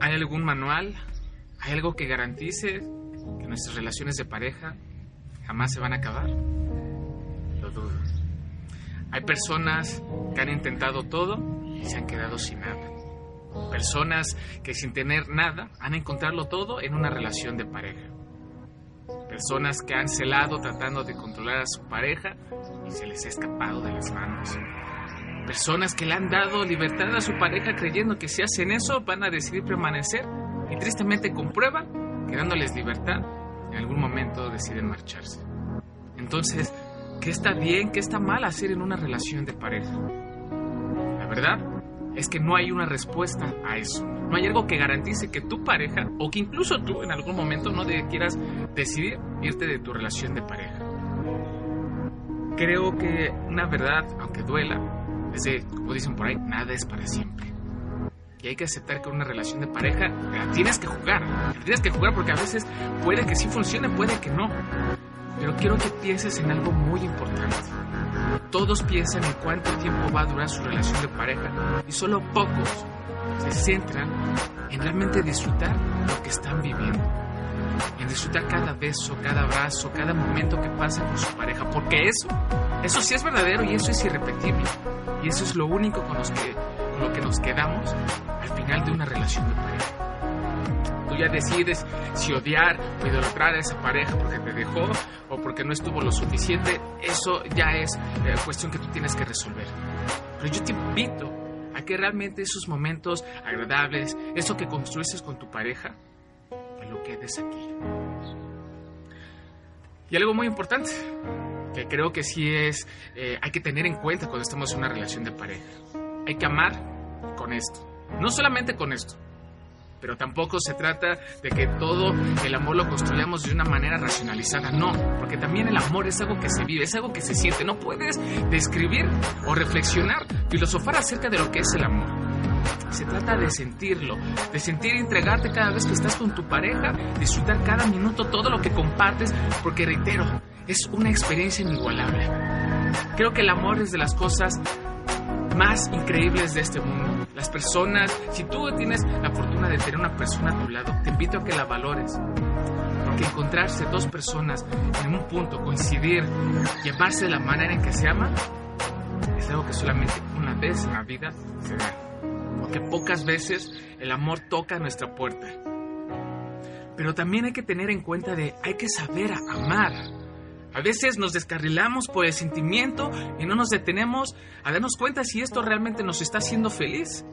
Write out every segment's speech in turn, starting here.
¿Hay algún manual? ¿Hay algo que garantice que nuestras relaciones de pareja jamás se van a acabar? Lo dudo. Hay personas que han intentado todo y se han quedado sin nada. Personas que sin tener nada han encontrado todo en una relación de pareja. Personas que han celado tratando de controlar a su pareja y se les ha escapado de las manos personas que le han dado libertad a su pareja creyendo que si hacen eso van a decidir permanecer y tristemente comprueban que dándoles libertad en algún momento deciden marcharse. Entonces, ¿qué está bien, qué está mal hacer en una relación de pareja? La verdad es que no hay una respuesta a eso. No hay algo que garantice que tu pareja o que incluso tú en algún momento no quieras decidir irte de tu relación de pareja. Creo que una verdad, aunque duela, es de, como dicen por ahí, nada es para siempre. Y hay que aceptar que una relación de pareja la tienes que jugar. La tienes que jugar porque a veces puede que sí funcione, puede que no. Pero quiero que pienses en algo muy importante. Todos piensan en cuánto tiempo va a durar su relación de pareja y solo pocos se centran en realmente disfrutar lo que están viviendo. En disfrutar cada beso, cada abrazo, cada momento que pasa con su pareja. Porque eso, eso sí es verdadero y eso es irrepetible. Y eso es lo único con, los que, con lo que nos quedamos al final de una relación de pareja. Tú ya decides si odiar o idolatrar a esa pareja porque te dejó o porque no estuvo lo suficiente. Eso ya es eh, cuestión que tú tienes que resolver. Pero yo te invito a que realmente esos momentos agradables, eso que construyes con tu pareja, lo quedes aquí. Y algo muy importante, que creo que sí es, eh, hay que tener en cuenta cuando estamos en una relación de pareja. Hay que amar con esto. No solamente con esto, pero tampoco se trata de que todo el amor lo construyamos de una manera racionalizada, no, porque también el amor es algo que se vive, es algo que se siente, no puedes describir o reflexionar, filosofar acerca de lo que es el amor. Se trata de sentirlo, de sentir y entregarte cada vez que estás con tu pareja, disfrutar cada minuto todo lo que compartes, porque reitero, es una experiencia inigualable. Creo que el amor es de las cosas más increíbles de este mundo. Las personas, si tú tienes la fortuna de tener una persona a tu lado, te invito a que la valores. Porque encontrarse dos personas en un punto, coincidir y amarse de la manera en que se ama, es algo que solamente una vez en la vida se da. Porque pocas veces el amor toca nuestra puerta. Pero también hay que tener en cuenta de hay que saber amar. A veces nos descarrilamos por el sentimiento y no nos detenemos a darnos cuenta si esto realmente nos está haciendo feliz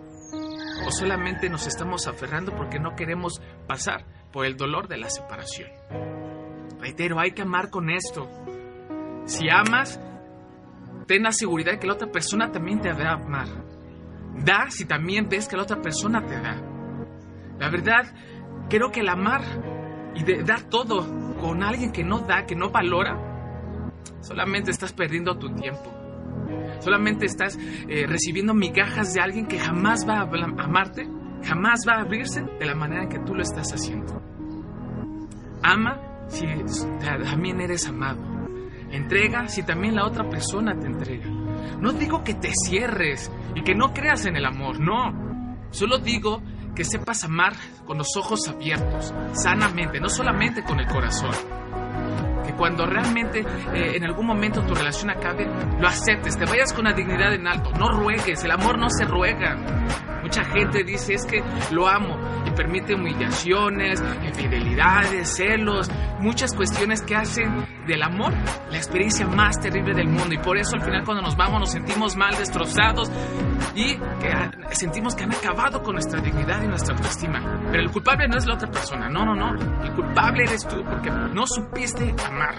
o solamente nos estamos aferrando porque no queremos pasar por el dolor de la separación. Reitero, hay que amar con esto. Si amas, ten la seguridad que la otra persona también te va a amar. Da si también ves que la otra persona te da. La verdad, creo que el amar y de dar todo con alguien que no da, que no valora, solamente estás perdiendo tu tiempo. Solamente estás eh, recibiendo migajas de alguien que jamás va a amarte, jamás va a abrirse de la manera en que tú lo estás haciendo. Ama si también eres amado. Entrega si también la otra persona te entrega. No digo que te cierres y que no creas en el amor, no. Solo digo que sepas amar con los ojos abiertos, sanamente, no solamente con el corazón. Que cuando realmente eh, en algún momento tu relación acabe, lo aceptes, te vayas con la dignidad en alto, no ruegues, el amor no se ruega. Mucha gente dice es que lo amo permite humillaciones, infidelidades, celos, muchas cuestiones que hacen del amor la experiencia más terrible del mundo y por eso al final cuando nos vamos nos sentimos mal, destrozados y que sentimos que han acabado con nuestra dignidad y nuestra autoestima. Pero el culpable no es la otra persona, no, no, no. El culpable eres tú porque no supiste amar.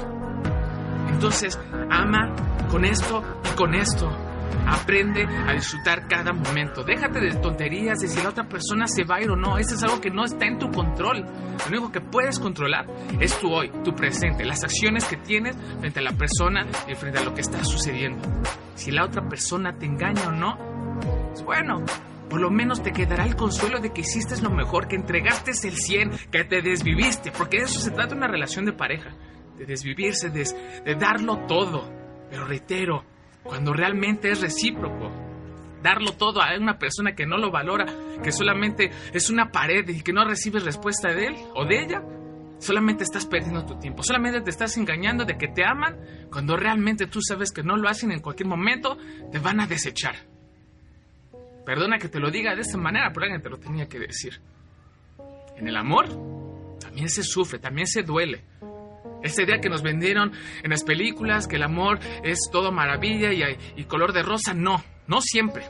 Entonces, ama con esto y con esto. Aprende a disfrutar cada momento. Déjate de tonterías de si la otra persona se va a ir o no. Eso es algo que no está en tu control. Lo único que puedes controlar es tu hoy, tu presente, las acciones que tienes frente a la persona y frente a lo que está sucediendo. Si la otra persona te engaña o no, pues bueno, por lo menos te quedará el consuelo de que hiciste lo mejor, que entregaste el 100, que te desviviste, porque de eso se trata una relación de pareja, de desvivirse, de, de darlo todo. Pero reitero, cuando realmente es recíproco, darlo todo a una persona que no lo valora, que solamente es una pared y que no recibes respuesta de él o de ella, solamente estás perdiendo tu tiempo, solamente te estás engañando de que te aman cuando realmente tú sabes que no lo hacen en cualquier momento, te van a desechar. Perdona que te lo diga de esta manera, pero alguien te lo tenía que decir. En el amor también se sufre, también se duele. Esa idea que nos vendieron en las películas, que el amor es todo maravilla y, y color de rosa, no, no siempre.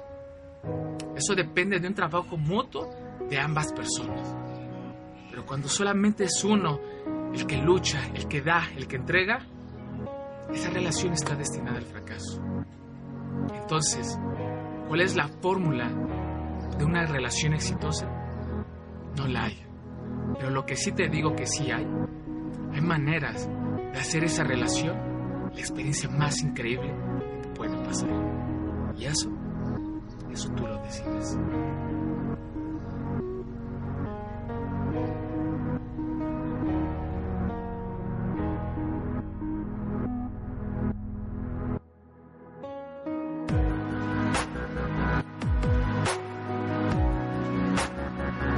Eso depende de un trabajo mutuo de ambas personas. Pero cuando solamente es uno el que lucha, el que da, el que entrega, esa relación está destinada al fracaso. Entonces, ¿cuál es la fórmula de una relación exitosa? No la hay. Pero lo que sí te digo que sí hay, hay maneras de hacer esa relación la experiencia más increíble que puede pasar. Y eso, eso tú lo decides.